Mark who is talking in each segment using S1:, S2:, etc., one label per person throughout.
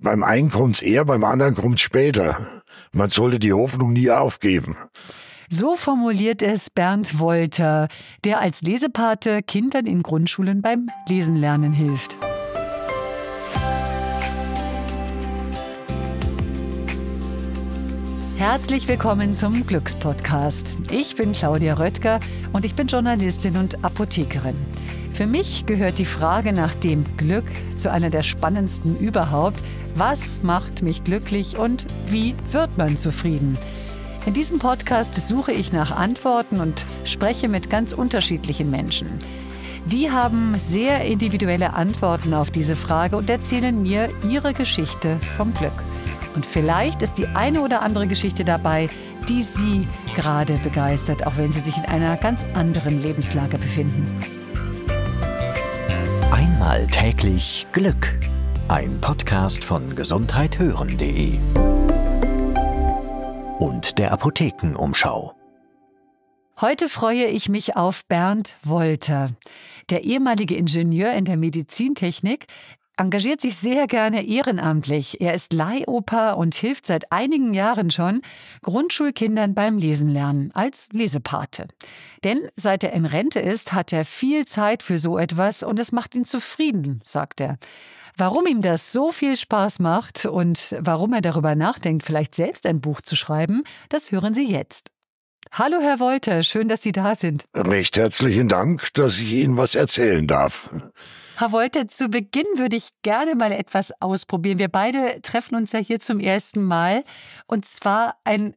S1: beim einen kommt's eher, beim anderen kommt's später. Man sollte die Hoffnung nie aufgeben.
S2: So formuliert es Bernd Wolter, der als Lesepate Kindern in Grundschulen beim Lesen lernen hilft. Herzlich willkommen zum Glückspodcast. Ich bin Claudia Röttger und ich bin Journalistin und Apothekerin. Für mich gehört die Frage nach dem Glück zu einer der spannendsten überhaupt. Was macht mich glücklich und wie wird man zufrieden? In diesem Podcast suche ich nach Antworten und spreche mit ganz unterschiedlichen Menschen. Die haben sehr individuelle Antworten auf diese Frage und erzählen mir ihre Geschichte vom Glück. Und vielleicht ist die eine oder andere Geschichte dabei, die Sie gerade begeistert, auch wenn Sie sich in einer ganz anderen Lebenslage befinden.
S3: Einmal täglich Glück. Ein Podcast von gesundheithören.de und der Apothekenumschau.
S2: Heute freue ich mich auf Bernd Wolter. Der ehemalige Ingenieur in der Medizintechnik engagiert sich sehr gerne ehrenamtlich. Er ist Leihoper und hilft seit einigen Jahren schon Grundschulkindern beim Lesen lernen als Lesepate. Denn seit er in Rente ist, hat er viel Zeit für so etwas und es macht ihn zufrieden, sagt er. Warum ihm das so viel Spaß macht und warum er darüber nachdenkt, vielleicht selbst ein Buch zu schreiben, das hören Sie jetzt. Hallo, Herr Wolter, schön, dass Sie da sind.
S1: Recht herzlichen Dank, dass ich Ihnen was erzählen darf.
S2: Herr Wolter, zu Beginn würde ich gerne mal etwas ausprobieren. Wir beide treffen uns ja hier zum ersten Mal. Und zwar ein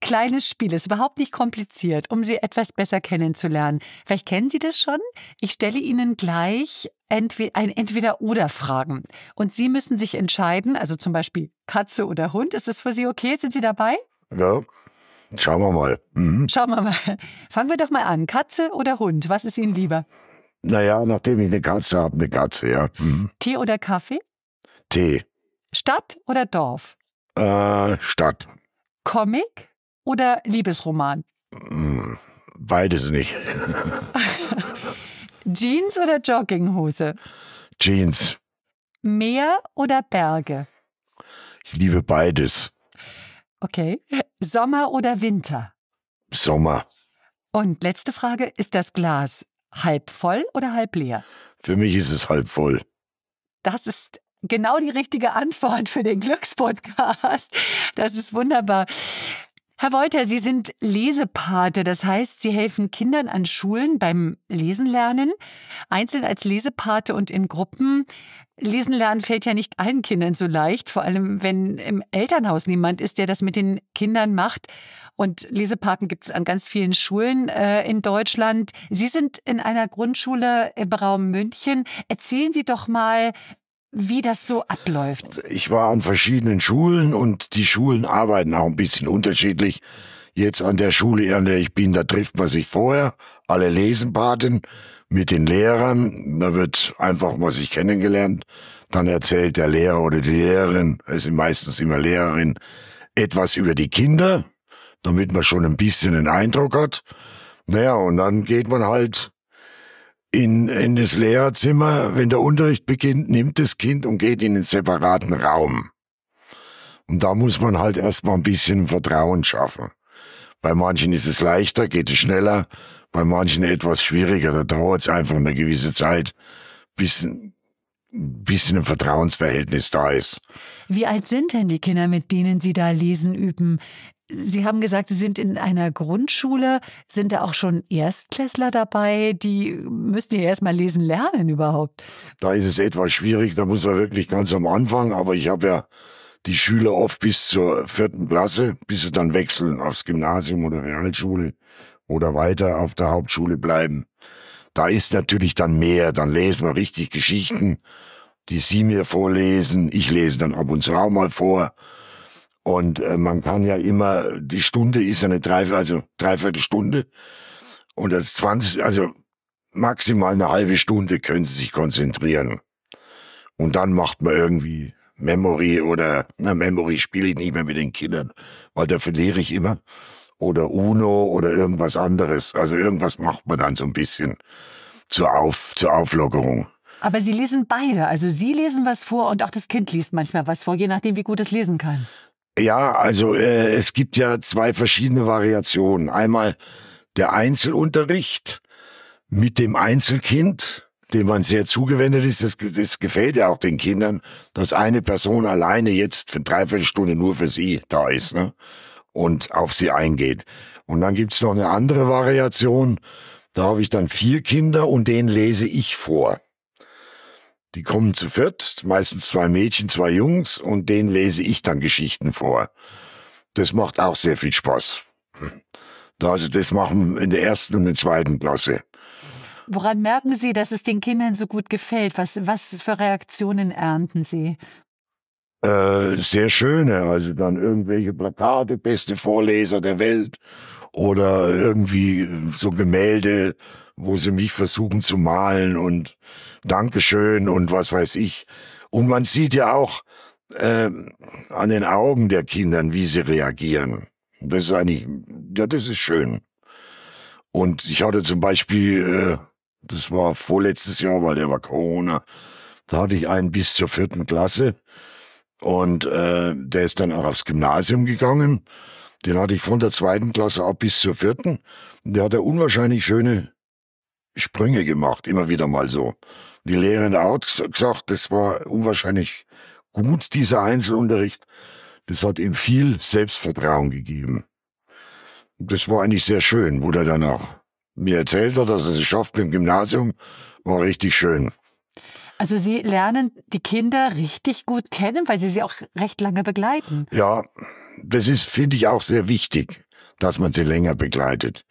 S2: kleines Spiel, ist überhaupt nicht kompliziert, um Sie etwas besser kennenzulernen. Vielleicht kennen Sie das schon. Ich stelle Ihnen gleich entweder, ein Entweder-Oder-Fragen. Und Sie müssen sich entscheiden, also zum Beispiel Katze oder Hund. Ist das für Sie okay? Sind Sie dabei?
S1: Ja, schauen wir mal. Mhm.
S2: Schauen wir mal. Fangen wir doch mal an. Katze oder Hund? Was ist Ihnen lieber?
S1: Naja, nachdem ich eine Katze habe, eine Katze, ja. Mhm.
S2: Tee oder Kaffee?
S1: Tee.
S2: Stadt oder Dorf?
S1: Äh, Stadt.
S2: Comic oder Liebesroman?
S1: Mhm. Beides nicht.
S2: Jeans oder Jogginghose?
S1: Jeans.
S2: Meer oder Berge?
S1: Ich liebe beides.
S2: Okay. Sommer oder Winter?
S1: Sommer.
S2: Und letzte Frage, ist das Glas halb voll oder halb leer?
S1: Für mich ist es halb voll.
S2: Das ist genau die richtige Antwort für den Glückspodcast. Das ist wunderbar. Herr Wolter, Sie sind Lesepate, das heißt, Sie helfen Kindern an Schulen beim Lesen lernen, einzeln als Lesepate und in Gruppen. Lesen lernen fällt ja nicht allen Kindern so leicht, vor allem wenn im Elternhaus niemand ist, der das mit den Kindern macht. Und Lesepaten gibt es an ganz vielen Schulen äh, in Deutschland. Sie sind in einer Grundschule im Raum München. Erzählen Sie doch mal, wie das so abläuft.
S1: Ich war an verschiedenen Schulen und die Schulen arbeiten auch ein bisschen unterschiedlich. Jetzt an der Schule, an der ich bin, da trifft man sich vorher, alle Lesenpaten mit den Lehrern. Da wird einfach mal sich kennengelernt. Dann erzählt der Lehrer oder die Lehrerin, es sind meistens immer Lehrerin, etwas über die Kinder, damit man schon ein bisschen einen Eindruck hat. Naja, und dann geht man halt in, in das Lehrerzimmer, wenn der Unterricht beginnt, nimmt das Kind und geht in einen separaten Raum. Und da muss man halt erstmal ein bisschen Vertrauen schaffen. Bei manchen ist es leichter, geht es schneller, bei manchen etwas schwieriger. Da dauert es einfach eine gewisse Zeit, bis ein bisschen ein Vertrauensverhältnis da ist.
S2: Wie alt sind denn die Kinder, mit denen Sie da lesen üben? Sie haben gesagt, Sie sind in einer Grundschule. Sind da auch schon Erstklässler dabei? Die müssten ja erst mal lesen lernen überhaupt.
S1: Da ist es etwas schwierig, da muss man wirklich ganz am Anfang. Aber ich habe ja die Schüler oft bis zur vierten Klasse, bis sie dann wechseln aufs Gymnasium oder Realschule oder weiter auf der Hauptschule bleiben. Da ist natürlich dann mehr. Dann lesen wir richtig Geschichten, die Sie mir vorlesen. Ich lese dann ab und zu auch mal vor. Und äh, man kann ja immer, die Stunde ist ja eine Dreiviertel, also dreiviertel Stunde. Und das 20, also maximal eine halbe Stunde können sie sich konzentrieren. Und dann macht man irgendwie Memory oder, na, Memory spiele ich nicht mehr mit den Kindern, weil da verliere ich immer. Oder Uno oder irgendwas anderes. Also irgendwas macht man dann so ein bisschen zur, Auf, zur Auflockerung.
S2: Aber Sie lesen beide. Also Sie lesen was vor und auch das Kind liest manchmal was vor, je nachdem, wie gut es lesen kann.
S1: Ja, also äh, es gibt ja zwei verschiedene Variationen. Einmal der Einzelunterricht mit dem Einzelkind, dem man sehr zugewendet ist. Das, das gefällt ja auch den Kindern, dass eine Person alleine jetzt für dreiviertel Stunde nur für sie da ist ne? und auf sie eingeht. Und dann gibt's noch eine andere Variation. Da habe ich dann vier Kinder und denen lese ich vor. Die kommen zu viert, meistens zwei Mädchen, zwei Jungs, und denen lese ich dann Geschichten vor. Das macht auch sehr viel Spaß. Also das machen wir in der ersten und der zweiten Klasse.
S2: Woran merken Sie, dass es den Kindern so gut gefällt? Was, was für Reaktionen ernten Sie?
S1: Äh, sehr schöne, also dann irgendwelche Plakate, beste Vorleser der Welt oder irgendwie so Gemälde, wo sie mich versuchen zu malen und Dankeschön und was weiß ich. Und man sieht ja auch äh, an den Augen der Kindern, wie sie reagieren. Das ist eigentlich, ja, das ist schön. Und ich hatte zum Beispiel, äh, das war vorletztes Jahr, weil der war Corona, da hatte ich einen bis zur vierten Klasse und äh, der ist dann auch aufs Gymnasium gegangen. Den hatte ich von der zweiten Klasse ab bis zur vierten. Der hat ja unwahrscheinlich schöne Sprünge gemacht, immer wieder mal so. Die Lehrerin hat gesagt, das war unwahrscheinlich gut, dieser Einzelunterricht. Das hat ihm viel Selbstvertrauen gegeben. Das war eigentlich sehr schön, wo der dann auch mir erzählt hat, dass er es schafft im Gymnasium, war richtig schön.
S2: Also Sie lernen die Kinder richtig gut kennen, weil Sie sie auch recht lange begleiten.
S1: Ja, das ist, finde ich, auch sehr wichtig, dass man sie länger begleitet.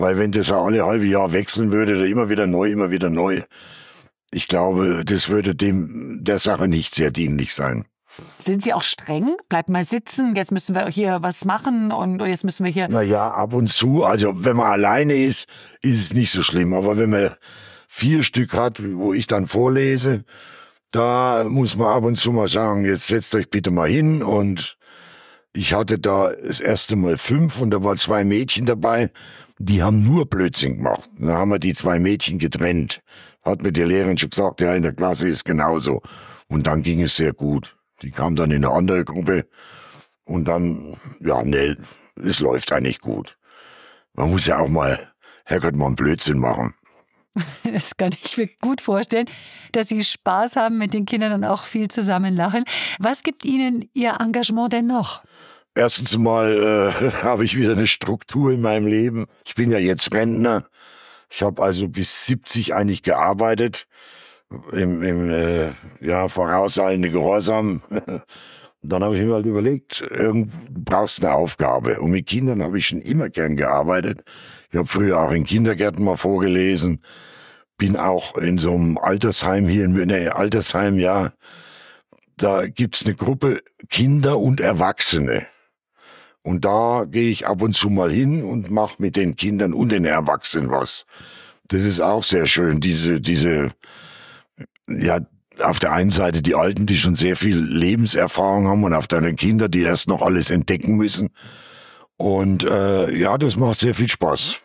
S1: Weil wenn das alle halbe Jahr wechseln würde, immer wieder neu, immer wieder neu, ich glaube, das würde dem der Sache nicht sehr dienlich sein.
S2: Sind Sie auch streng? Bleibt mal sitzen, jetzt müssen wir hier was machen und jetzt müssen wir hier.
S1: Naja, ab und zu. Also, wenn man alleine ist, ist es nicht so schlimm. Aber wenn man vier Stück hat, wo ich dann vorlese, da muss man ab und zu mal sagen, jetzt setzt euch bitte mal hin und ich hatte da das erste Mal fünf und da waren zwei Mädchen dabei, die haben nur Blödsinn gemacht. Da haben wir die zwei Mädchen getrennt. Hat mir die Lehrerin schon gesagt, ja, in der Klasse ist genauso. Und dann ging es sehr gut. Die kam dann in eine andere Gruppe und dann, ja, ne, es läuft eigentlich gut. Man muss ja auch mal, Herrgott, mal einen Blödsinn machen.
S2: Das kann ich mir gut vorstellen, dass Sie Spaß haben mit den Kindern und auch viel zusammen lachen. Was gibt Ihnen Ihr Engagement denn noch?
S1: Erstens mal äh, habe ich wieder eine Struktur in meinem Leben. Ich bin ja jetzt Rentner. Ich habe also bis 70 eigentlich gearbeitet im, im äh, ja, vorauseilende Gehorsam. dann habe ich mir halt überlegt, irgend, du brauchst eine Aufgabe. Und mit Kindern habe ich schon immer gern gearbeitet. Ich habe früher auch in Kindergärten mal vorgelesen. Bin auch in so einem Altersheim hier in München, Altersheim, ja. Da gibt's eine Gruppe Kinder und Erwachsene. Und da gehe ich ab und zu mal hin und mache mit den Kindern und den Erwachsenen was. Das ist auch sehr schön, diese, diese, ja, auf der einen Seite die Alten, die schon sehr viel Lebenserfahrung haben und auf anderen Kinder, die erst noch alles entdecken müssen. Und äh, ja, das macht sehr viel Spaß.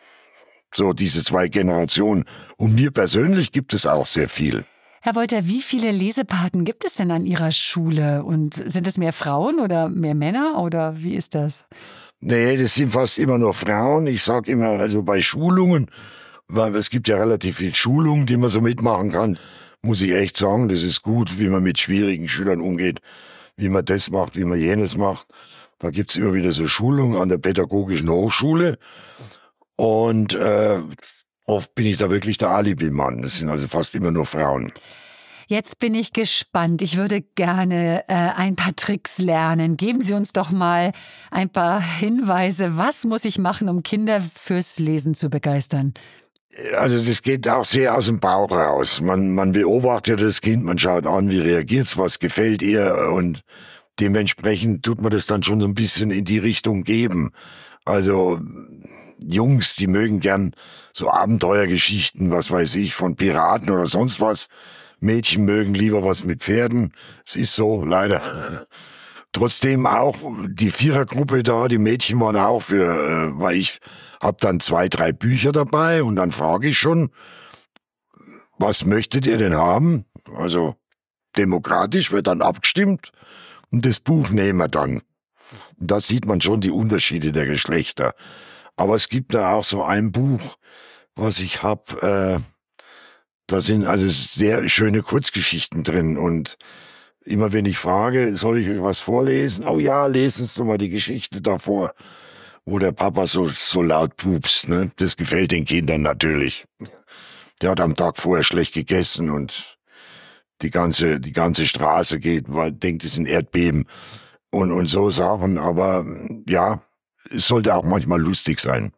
S1: So diese zwei Generationen. Und mir persönlich gibt es auch sehr viel.
S2: Herr Wolter, wie viele Lesepaten gibt es denn an Ihrer Schule? Und sind es mehr Frauen oder mehr Männer oder wie ist das?
S1: Nee, das sind fast immer nur Frauen. Ich sage immer, also bei Schulungen, weil es gibt ja relativ viel Schulungen, die man so mitmachen kann muss ich echt sagen, das ist gut, wie man mit schwierigen Schülern umgeht, wie man das macht, wie man jenes macht. Da gibt's immer wieder so Schulungen an der Pädagogischen Hochschule. Und äh, oft bin ich da wirklich der Alibi-Mann. Das sind also fast immer nur Frauen.
S2: Jetzt bin ich gespannt. Ich würde gerne äh, ein paar Tricks lernen. Geben Sie uns doch mal ein paar Hinweise. Was muss ich machen, um Kinder fürs Lesen zu begeistern?
S1: Also das geht auch sehr aus dem Bauch raus. Man, man beobachtet das Kind, man schaut an, wie reagiert's, was gefällt ihr und dementsprechend tut man das dann schon so ein bisschen in die Richtung geben. Also Jungs, die mögen gern so Abenteuergeschichten, was weiß ich, von Piraten oder sonst was. Mädchen mögen lieber was mit Pferden. Es ist so, leider. Trotzdem auch die Vierergruppe da, die Mädchen waren auch für, äh, weil ich hab dann zwei, drei Bücher dabei und dann frage ich schon, was möchtet ihr denn haben? Also demokratisch wird dann abgestimmt und das Buch nehmen wir dann. Und da sieht man schon die Unterschiede der Geschlechter. Aber es gibt da auch so ein Buch, was ich habe, äh, da sind also sehr schöne Kurzgeschichten drin und immer wenn ich frage, soll ich euch was vorlesen? Oh ja, lesen Sie doch mal die Geschichte davor, wo der Papa so, so laut pupst. Ne? Das gefällt den Kindern natürlich. Der hat am Tag vorher schlecht gegessen und die ganze, die ganze Straße geht, weil denkt, es sind Erdbeben und, und so Sachen. Aber ja, es sollte auch manchmal lustig sein.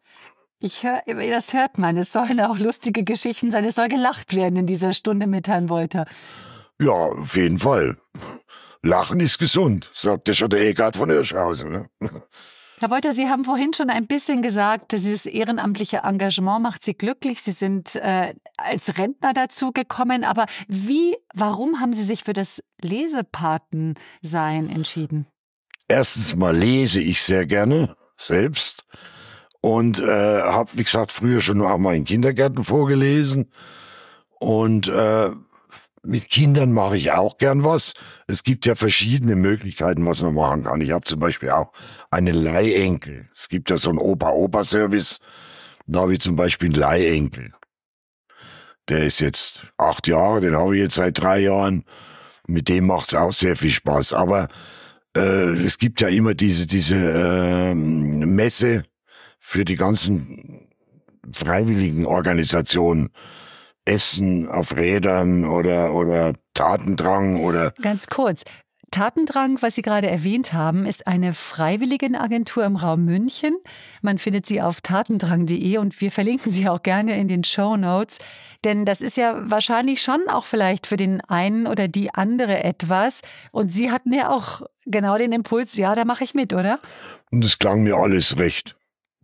S2: Ich höre, das hört man. Es sollen auch lustige Geschichten sein. Es soll gelacht werden in dieser Stunde mit Herrn Wolter.
S1: Ja, auf jeden Fall. Lachen ist gesund, sagte schon der Eckhard von Hirschhausen. Ne?
S2: Herr Wolter, Sie haben vorhin schon ein bisschen gesagt, dieses ehrenamtliche Engagement macht Sie glücklich. Sie sind äh, als Rentner dazu gekommen. Aber wie, warum haben Sie sich für das Lesepatensein entschieden?
S1: Erstens mal lese ich sehr gerne selbst und äh, habe, wie gesagt, früher schon auch mal in Kindergärten vorgelesen und äh, mit Kindern mache ich auch gern was. Es gibt ja verschiedene Möglichkeiten, was man machen kann. Ich habe zum Beispiel auch einen Leihenkel. Es gibt ja so einen Opa-Opa-Service. Da habe ich zum Beispiel einen Leihenkel. Der ist jetzt acht Jahre, den habe ich jetzt seit drei Jahren. Mit dem macht es auch sehr viel Spaß. Aber äh, es gibt ja immer diese, diese äh, Messe für die ganzen freiwilligen Organisationen. Essen auf Rädern oder, oder Tatendrang oder.
S2: Ganz kurz. Tatendrang, was Sie gerade erwähnt haben, ist eine Freiwilligenagentur im Raum München. Man findet sie auf tatendrang.de und wir verlinken sie auch gerne in den Show Notes. Denn das ist ja wahrscheinlich schon auch vielleicht für den einen oder die andere etwas. Und Sie hatten ja auch genau den Impuls, ja, da mache ich mit, oder?
S1: Und es klang mir alles recht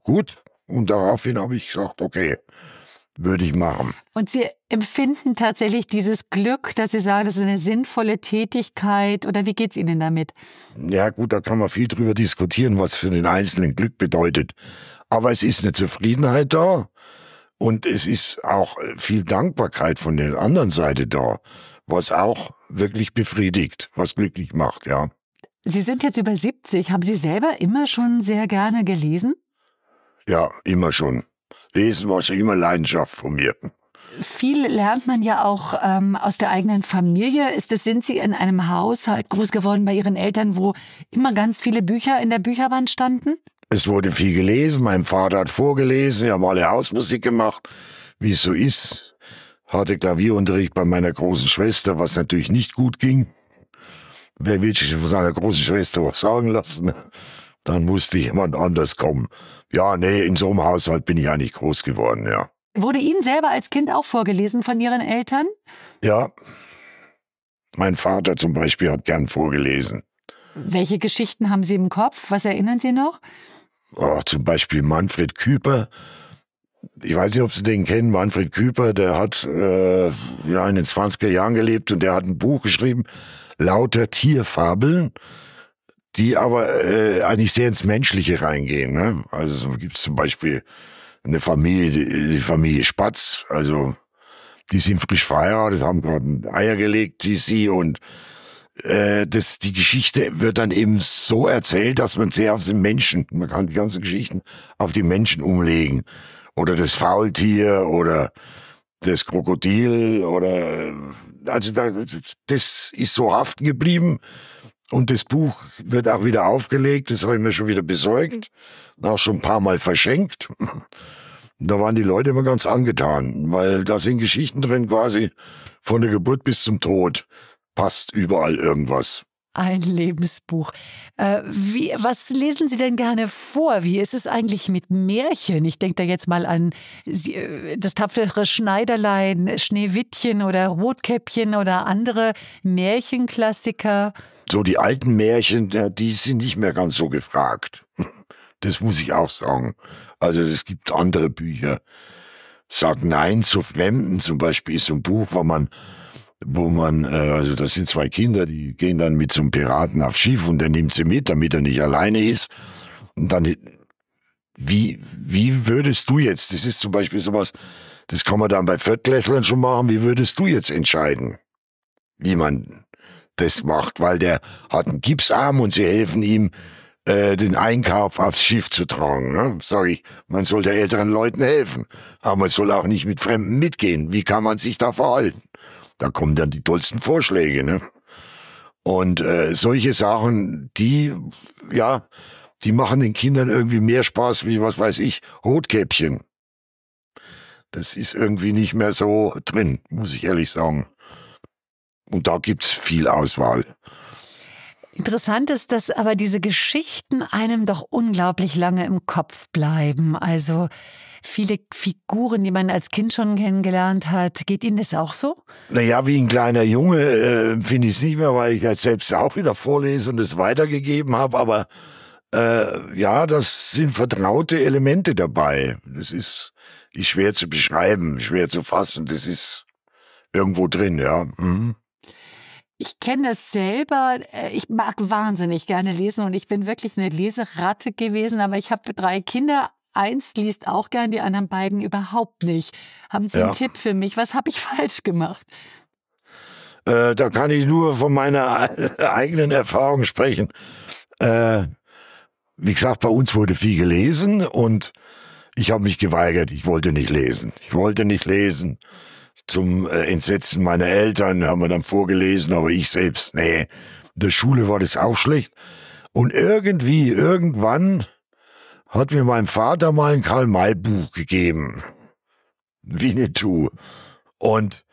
S1: gut. Und daraufhin habe ich gesagt, okay, würde ich machen.
S2: Und Sie empfinden tatsächlich dieses Glück, dass Sie sagen, das ist eine sinnvolle Tätigkeit oder wie geht es Ihnen damit?
S1: Ja gut, da kann man viel drüber diskutieren, was für den Einzelnen Glück bedeutet. Aber es ist eine Zufriedenheit da und es ist auch viel Dankbarkeit von der anderen Seite da, was auch wirklich befriedigt, was glücklich macht, ja.
S2: Sie sind jetzt über 70. Haben Sie selber immer schon sehr gerne gelesen?
S1: Ja, immer schon. Lesen war schon immer Leidenschaft von mir.
S2: Viel lernt man ja auch ähm, aus der eigenen Familie. Ist es, sind Sie in einem Haushalt groß geworden bei Ihren Eltern, wo immer ganz viele Bücher in der Bücherwand standen?
S1: Es wurde viel gelesen. Mein Vater hat vorgelesen. Wir haben alle Hausmusik gemacht, wie es so ist. Hatte Klavierunterricht bei meiner großen Schwester, was natürlich nicht gut ging. Wer will sich von seiner großen Schwester was sagen lassen? Dann musste jemand anders kommen. Ja, nee, in so einem Haushalt bin ich eigentlich groß geworden, ja.
S2: Wurde Ihnen selber als Kind auch vorgelesen von Ihren Eltern?
S1: Ja. Mein Vater zum Beispiel hat gern vorgelesen.
S2: Welche Geschichten haben Sie im Kopf? Was erinnern Sie noch?
S1: Oh, zum Beispiel Manfred Küper. Ich weiß nicht, ob Sie den kennen. Manfred Küper, der hat äh, ja in den 20er Jahren gelebt und der hat ein Buch geschrieben, Lauter Tierfabeln die aber äh, eigentlich sehr ins Menschliche reingehen. Ne? Also so gibt es zum Beispiel eine Familie, die, die Familie Spatz, also die sind frisch verheiratet, haben gerade Eier gelegt, die sie und äh, das, die Geschichte wird dann eben so erzählt, dass man sehr auf den Menschen, man kann die ganzen Geschichten auf die Menschen umlegen. Oder das Faultier oder das Krokodil oder also das ist so haften geblieben und das Buch wird auch wieder aufgelegt, das habe ich mir schon wieder besorgt, auch schon ein paar Mal verschenkt. Da waren die Leute immer ganz angetan, weil da sind Geschichten drin quasi von der Geburt bis zum Tod. Passt überall irgendwas.
S2: Ein Lebensbuch. Äh, wie, was lesen Sie denn gerne vor? Wie ist es eigentlich mit Märchen? Ich denke da jetzt mal an äh, das tapfere Schneiderlein, Schneewittchen oder Rotkäppchen oder andere Märchenklassiker
S1: so die alten Märchen, die sind nicht mehr ganz so gefragt. Das muss ich auch sagen. Also es gibt andere Bücher. Sag Nein zu Fremden zum Beispiel ist so ein Buch, wo man, wo man, äh, also das sind zwei Kinder, die gehen dann mit zum Piraten auf Schiff und der nimmt sie mit, damit er nicht alleine ist. Und dann, wie, wie würdest du jetzt, das ist zum Beispiel sowas, Das kann man dann bei Viertklässlern schon machen. Wie würdest du jetzt entscheiden, man das macht? Weil der hat einen Gipsarm und sie helfen ihm, äh, den Einkauf aufs Schiff zu tragen. Ne? Sorry, man soll der älteren Leuten helfen, aber man soll auch nicht mit Fremden mitgehen. Wie kann man sich da verhalten? Da kommen dann die tollsten Vorschläge. Ne? Und äh, solche Sachen, die, ja, die machen den Kindern irgendwie mehr Spaß wie, was weiß ich, Rotkäppchen. Das ist irgendwie nicht mehr so drin, muss ich ehrlich sagen. Und da gibt's viel Auswahl.
S2: Interessant ist, dass aber diese Geschichten einem doch unglaublich lange im Kopf bleiben. Also viele Figuren, die man als Kind schon kennengelernt hat. Geht Ihnen das auch so?
S1: Naja, wie ein kleiner Junge äh, finde ich es nicht mehr, weil ich jetzt selbst auch wieder vorlese und es weitergegeben habe. Aber äh, ja, das sind vertraute Elemente dabei. Das ist, ist schwer zu beschreiben, schwer zu fassen. Das ist irgendwo drin, ja. Mhm.
S2: Ich kenne das selber. Äh, ich mag wahnsinnig gerne lesen und ich bin wirklich eine Leseratte gewesen, aber ich habe drei Kinder. Eins liest auch gern, die anderen beiden überhaupt nicht. Haben Sie ja. einen Tipp für mich? Was habe ich falsch gemacht?
S1: Äh, da kann ich nur von meiner eigenen Erfahrung sprechen. Äh, wie gesagt, bei uns wurde viel gelesen und ich habe mich geweigert. Ich wollte nicht lesen. Ich wollte nicht lesen zum äh, Entsetzen meiner Eltern, haben wir dann vorgelesen, aber ich selbst, nee, in der Schule war das auch schlecht. Und irgendwie, irgendwann hat mir mein Vater mal ein Karl-May-Buch gegeben. Winnetou. Und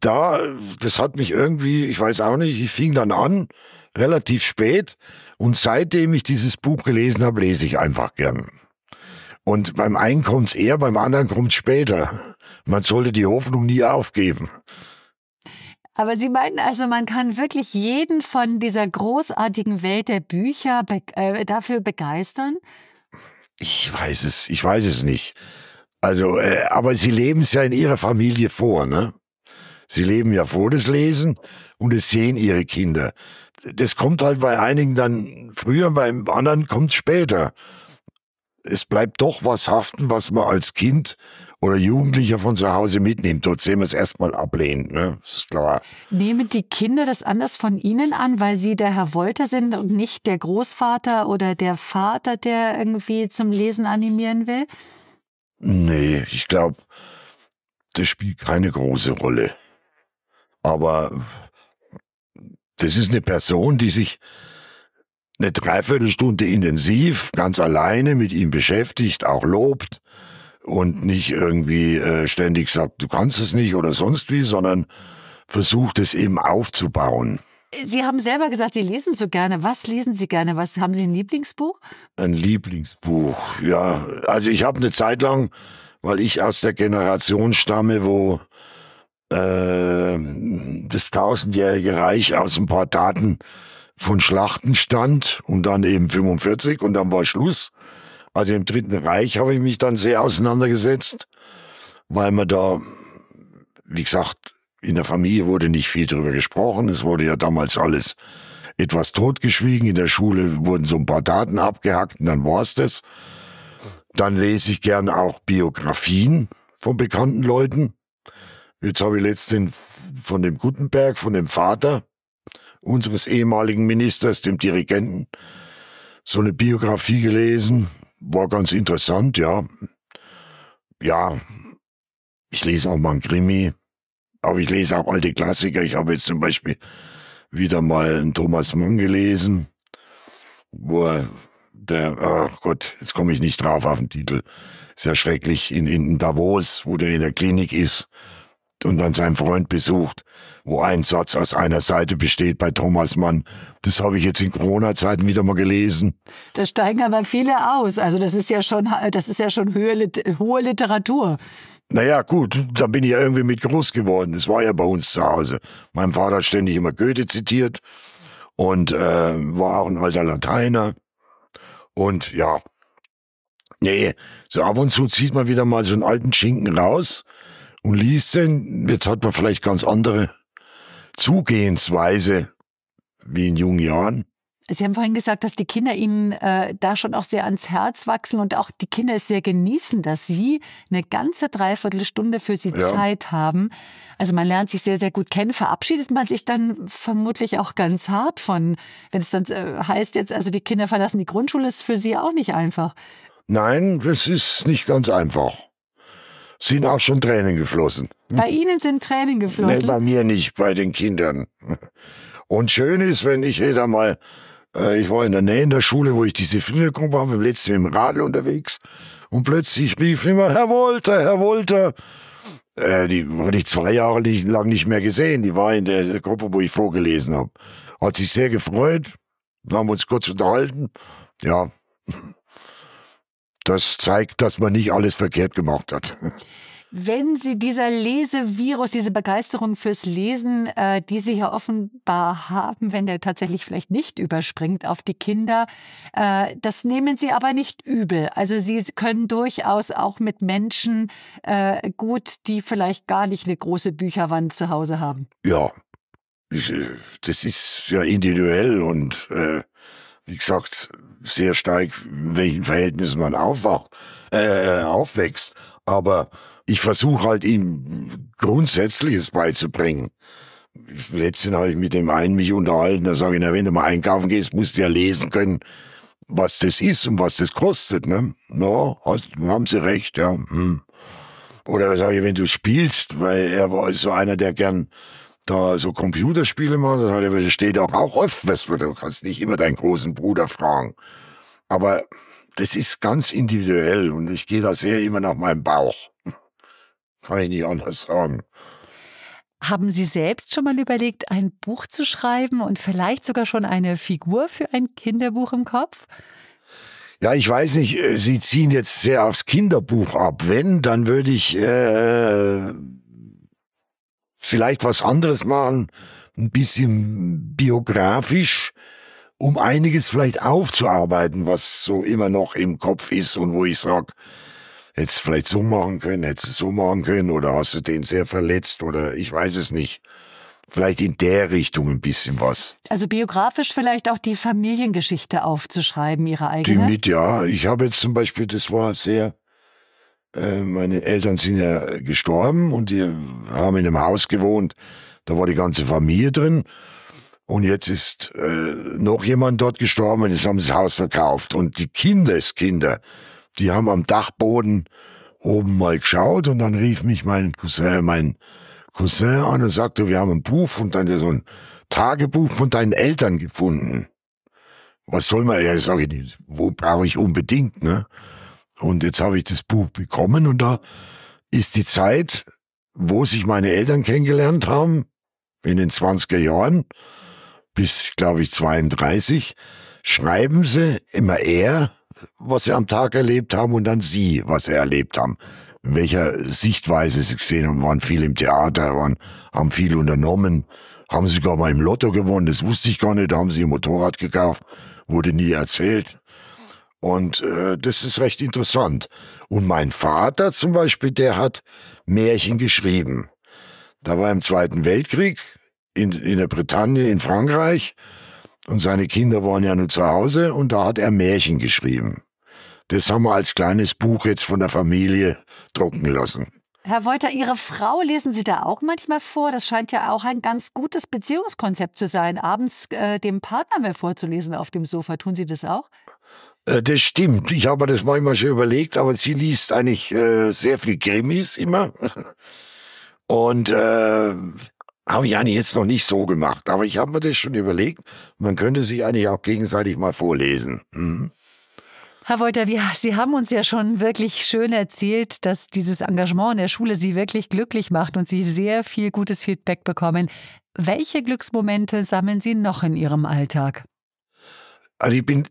S1: da, das hat mich irgendwie, ich weiß auch nicht, ich fing dann an, relativ spät. Und seitdem ich dieses Buch gelesen habe, lese ich einfach gern. Und beim einen kommt's eher, beim anderen kommt's später. Man sollte die Hoffnung nie aufgeben.
S2: Aber Sie meinen also, man kann wirklich jeden von dieser großartigen Welt der Bücher be äh, dafür begeistern?
S1: Ich weiß es, ich weiß es nicht. Also, äh, aber Sie leben es ja in Ihrer Familie vor, ne? Sie leben ja vor das Lesen und es sehen Ihre Kinder. Das kommt halt bei einigen dann früher, beim anderen kommt es später. Es bleibt doch was haften, was man als Kind oder Jugendlicher von zu Hause mitnimmt. Dort sehen wir es erstmal ablehnt, ne? Ist klar.
S2: Nehmen die Kinder das anders von Ihnen an, weil Sie der Herr Wolter sind und nicht der Großvater oder der Vater, der irgendwie zum Lesen animieren will?
S1: Nee, ich glaube, das spielt keine große Rolle. Aber das ist eine Person, die sich eine Dreiviertelstunde intensiv, ganz alleine mit ihm beschäftigt, auch lobt, und nicht irgendwie äh, ständig sagt, du kannst es nicht oder sonst wie, sondern versucht es eben aufzubauen.
S2: Sie haben selber gesagt, Sie lesen so gerne. Was lesen Sie gerne? Was haben Sie ein Lieblingsbuch?
S1: Ein Lieblingsbuch, ja. Also ich habe eine Zeit lang, weil ich aus der Generation stamme, wo äh, das tausendjährige Reich aus ein paar Daten von Schlachten stand und dann eben 45 und dann war Schluss. Also im Dritten Reich habe ich mich dann sehr auseinandergesetzt, weil man da, wie gesagt, in der Familie wurde nicht viel drüber gesprochen. Es wurde ja damals alles etwas totgeschwiegen. In der Schule wurden so ein paar Daten abgehackt und dann war's das. Dann lese ich gern auch Biografien von bekannten Leuten. Jetzt habe ich letztens von dem Gutenberg, von dem Vater unseres ehemaligen Ministers, dem Dirigenten, so eine Biografie gelesen war ganz interessant, ja. Ja, ich lese auch mal ein Krimi, aber ich lese auch alte Klassiker. Ich habe jetzt zum Beispiel wieder mal einen Thomas Mann gelesen, wo er, der, ach Gott, jetzt komme ich nicht drauf auf den Titel, sehr schrecklich, in, in Davos, wo der in der Klinik ist und dann seinen Freund besucht, wo ein Satz aus einer Seite besteht bei Thomas Mann. Das habe ich jetzt in Corona-Zeiten wieder mal gelesen.
S2: Da steigen aber viele aus. Also das ist ja schon, das ist ja schon hohe, hohe Literatur.
S1: Naja, gut, da bin ich ja irgendwie mit groß geworden. Das war ja bei uns zu Hause. Mein Vater hat ständig immer Goethe zitiert und äh, war auch ein alter Lateiner. Und ja, nee, so ab und zu zieht man wieder mal so einen alten Schinken raus und liest den. Jetzt hat man vielleicht ganz andere Zugehensweise wie in jungen Jahren.
S2: Sie haben vorhin gesagt, dass die Kinder Ihnen äh, da schon auch sehr ans Herz wachsen und auch die Kinder es sehr genießen, dass Sie eine ganze Dreiviertelstunde für Sie ja. Zeit haben. Also man lernt sich sehr, sehr gut kennen. Verabschiedet man sich dann vermutlich auch ganz hart von, wenn es dann äh, heißt jetzt, also die Kinder verlassen die Grundschule, ist für Sie auch nicht einfach.
S1: Nein, das ist nicht ganz einfach. Sind auch schon Tränen geflossen.
S2: Bei Ihnen sind Tränen geflossen?
S1: Nee, bei mir nicht, bei den Kindern. Und schön ist, wenn ich jeder mal äh, ich war in der Nähe in der Schule, wo ich diese Vierergruppe habe, im Radl unterwegs. Und plötzlich rief immer, Herr Wolter, Herr Wolter. Äh, die hatte ich zwei Jahre lang nicht mehr gesehen. Die war in der Gruppe, wo ich vorgelesen habe. Hat sich sehr gefreut. Wir haben uns kurz unterhalten. Ja, das zeigt, dass man nicht alles verkehrt gemacht hat.
S2: Wenn Sie dieser Lesevirus, diese Begeisterung fürs Lesen, äh, die Sie ja offenbar haben, wenn der tatsächlich vielleicht nicht überspringt auf die Kinder, äh, das nehmen Sie aber nicht übel. Also Sie können durchaus auch mit Menschen äh, gut, die vielleicht gar nicht eine große Bücherwand zu Hause haben.
S1: Ja, das ist ja individuell und äh, wie gesagt, sehr stark, in welchen Verhältnissen man aufwacht, äh, aufwächst. Aber ich versuche halt ihm Grundsätzliches beizubringen. Letztens habe ich mit dem einen mich unterhalten, da sage ich, na, wenn du mal einkaufen gehst, musst du ja lesen können, was das ist und was das kostet. Ne? Ja, hast, haben sie recht, ja. Hm. Oder sage ich, wenn du spielst, weil er war so einer, der gern da so Computerspiele macht, das steht auch, auch oft, was, du kannst nicht immer deinen großen Bruder fragen. Aber das ist ganz individuell und ich gehe da sehr immer nach meinem Bauch. Kann ich nicht anders sagen.
S2: Haben Sie selbst schon mal überlegt, ein Buch zu schreiben und vielleicht sogar schon eine Figur für ein Kinderbuch im Kopf?
S1: Ja, ich weiß nicht, äh, Sie ziehen jetzt sehr aufs Kinderbuch ab. Wenn, dann würde ich äh, vielleicht was anderes machen, ein bisschen biografisch, um einiges vielleicht aufzuarbeiten, was so immer noch im Kopf ist und wo ich sage, hättest vielleicht so machen können, hättest du so machen können oder hast du den sehr verletzt oder ich weiß es nicht. Vielleicht in der Richtung ein bisschen was.
S2: Also biografisch vielleicht auch die Familiengeschichte aufzuschreiben, ihre eigene?
S1: Die mit, ja. Ich habe jetzt zum Beispiel, das war sehr, äh, meine Eltern sind ja gestorben und die haben in einem Haus gewohnt. Da war die ganze Familie drin. Und jetzt ist äh, noch jemand dort gestorben und jetzt haben sie das Haus verkauft. Und die Kindeskinder, die haben am Dachboden oben mal geschaut und dann rief mich mein Cousin, mein Cousin an und sagte, wir haben ein Buch und dann so ein Tagebuch von deinen Eltern gefunden. Was soll man? Ja, sage ich, wo brauche ich unbedingt, ne? Und jetzt habe ich das Buch bekommen und da ist die Zeit, wo sich meine Eltern kennengelernt haben, in den 20er Jahren, bis, glaube ich, 32, schreiben sie immer er was sie am Tag erlebt haben und dann sie, was sie erlebt haben. In welcher Sichtweise sie gesehen haben, waren viel im Theater, waren, haben viel unternommen, haben sogar mal im Lotto gewonnen, das wusste ich gar nicht, da haben sie ein Motorrad gekauft, wurde nie erzählt. Und äh, das ist recht interessant. Und mein Vater zum Beispiel, der hat Märchen geschrieben. Da war im Zweiten Weltkrieg in, in der Bretagne, in Frankreich, und seine Kinder waren ja nur zu Hause und da hat er Märchen geschrieben. Das haben wir als kleines Buch jetzt von der Familie drucken lassen.
S2: Herr Wolter, Ihre Frau lesen Sie da auch manchmal vor? Das scheint ja auch ein ganz gutes Beziehungskonzept zu sein, abends äh, dem Partner mehr vorzulesen auf dem Sofa. Tun Sie das auch?
S1: Äh, das stimmt. Ich habe das manchmal schon überlegt, aber sie liest eigentlich äh, sehr viel Krimis immer. Und äh, habe ich eigentlich jetzt noch nicht so gemacht, aber ich habe mir das schon überlegt. Man könnte sich eigentlich auch gegenseitig mal vorlesen. Mhm.
S2: Herr Wolter, wir, Sie haben uns ja schon wirklich schön erzählt, dass dieses Engagement in der Schule Sie wirklich glücklich macht und Sie sehr viel gutes Feedback bekommen. Welche Glücksmomente sammeln Sie noch in Ihrem Alltag?
S1: Also ich bin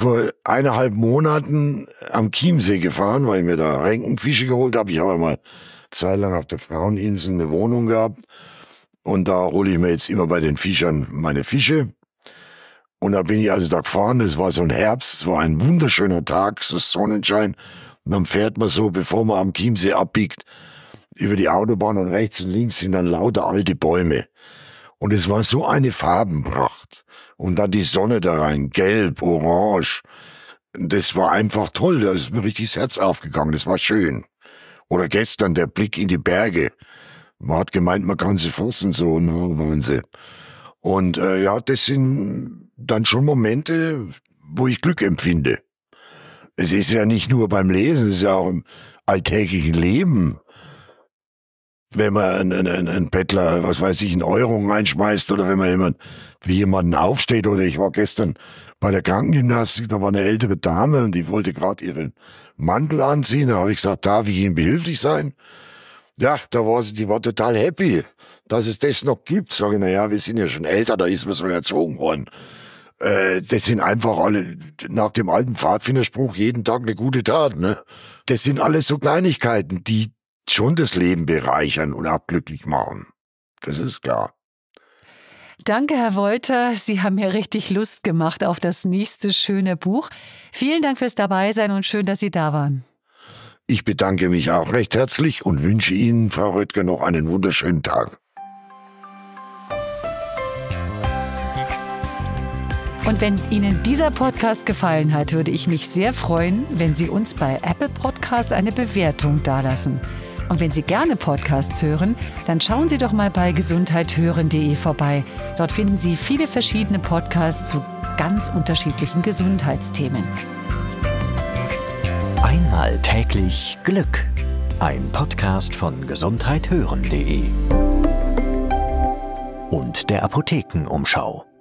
S1: vor eineinhalb Monaten am Chiemsee gefahren, weil ich mir da Renkenfische geholt habe. Ich habe mal Zeit lang auf der Fraueninsel eine Wohnung gehabt und da hole ich mir jetzt immer bei den Fischern meine Fische. Und da bin ich also da gefahren, es war so ein Herbst, es war ein wunderschöner Tag, so Sonnenschein. Und dann fährt man so, bevor man am Chiemsee abbiegt, über die Autobahn und rechts und links sind dann lauter alte Bäume. Und es war so eine Farbenpracht. Und dann die Sonne da rein, gelb, orange. Das war einfach toll. Da ist mir richtig das Herz aufgegangen. Das war schön. Oder gestern der Blick in die Berge. Man hat gemeint, man kann sie fassen, so, na, Wahnsinn. Und äh, ja, das sind dann schon Momente, wo ich Glück empfinde. Es ist ja nicht nur beim Lesen, es ist ja auch im alltäglichen Leben wenn man einen, einen, einen Bettler, was weiß ich, einen Euro reinschmeißt oder wenn man jemand, wie jemanden aufsteht oder ich war gestern bei der Krankengymnastik, da war eine ältere Dame und die wollte gerade ihren Mantel anziehen, da habe ich gesagt, darf ich Ihnen behilflich sein? Ja, da war sie, die war total happy, dass es das noch gibt. Sage ich, na ja, wir sind ja schon älter, da ist man so erzogen worden. Äh, das sind einfach alle, nach dem alten Pfadfinderspruch, jeden Tag eine gute Tat, ne? Das sind alles so Kleinigkeiten, die, schon das Leben bereichern und auch glücklich machen. Das ist klar.
S2: Danke, Herr Wolter. Sie haben mir richtig Lust gemacht auf das nächste schöne Buch. Vielen Dank fürs Dabeisein und schön, dass Sie da waren.
S1: Ich bedanke mich auch recht herzlich und wünsche Ihnen, Frau Röttger, noch einen wunderschönen Tag.
S2: Und wenn Ihnen dieser Podcast gefallen hat, würde ich mich sehr freuen, wenn Sie uns bei Apple Podcast eine Bewertung dalassen. Und wenn Sie gerne Podcasts hören, dann schauen Sie doch mal bei gesundheithören.de vorbei. Dort finden Sie viele verschiedene Podcasts zu ganz unterschiedlichen Gesundheitsthemen.
S3: Einmal täglich Glück. Ein Podcast von gesundheithören.de und der Apothekenumschau.